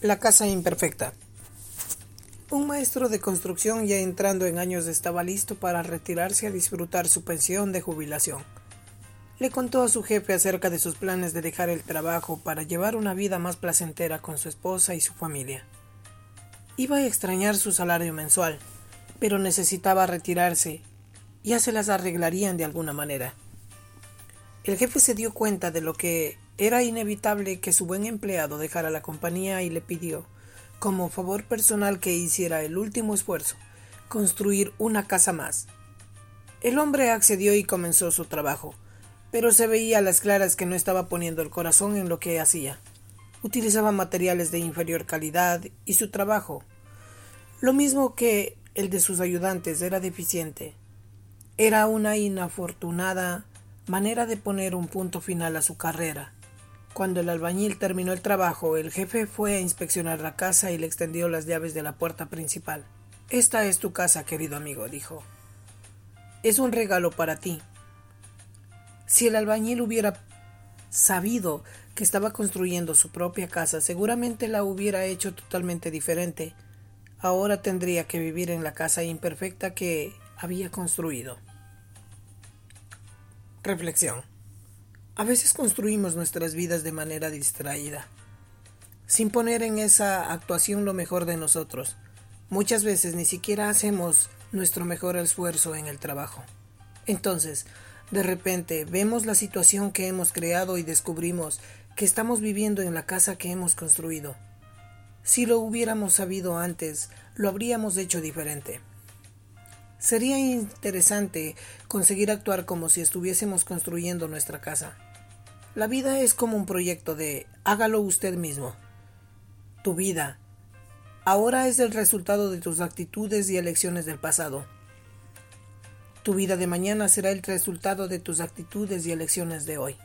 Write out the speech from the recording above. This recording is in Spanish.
La casa imperfecta. Un maestro de construcción ya entrando en años estaba listo para retirarse a disfrutar su pensión de jubilación. Le contó a su jefe acerca de sus planes de dejar el trabajo para llevar una vida más placentera con su esposa y su familia. Iba a extrañar su salario mensual, pero necesitaba retirarse. Ya se las arreglarían de alguna manera. El jefe se dio cuenta de lo que era inevitable que su buen empleado dejara la compañía y le pidió, como favor personal que hiciera el último esfuerzo, construir una casa más. El hombre accedió y comenzó su trabajo, pero se veía a las claras que no estaba poniendo el corazón en lo que hacía. Utilizaba materiales de inferior calidad y su trabajo, lo mismo que el de sus ayudantes, era deficiente. Era una inafortunada manera de poner un punto final a su carrera. Cuando el albañil terminó el trabajo, el jefe fue a inspeccionar la casa y le extendió las llaves de la puerta principal. Esta es tu casa, querido amigo, dijo. Es un regalo para ti. Si el albañil hubiera sabido que estaba construyendo su propia casa, seguramente la hubiera hecho totalmente diferente. Ahora tendría que vivir en la casa imperfecta que había construido. Reflexión. A veces construimos nuestras vidas de manera distraída, sin poner en esa actuación lo mejor de nosotros. Muchas veces ni siquiera hacemos nuestro mejor esfuerzo en el trabajo. Entonces, de repente vemos la situación que hemos creado y descubrimos que estamos viviendo en la casa que hemos construido. Si lo hubiéramos sabido antes, lo habríamos hecho diferente. Sería interesante conseguir actuar como si estuviésemos construyendo nuestra casa. La vida es como un proyecto de hágalo usted mismo. Tu vida ahora es el resultado de tus actitudes y elecciones del pasado. Tu vida de mañana será el resultado de tus actitudes y elecciones de hoy.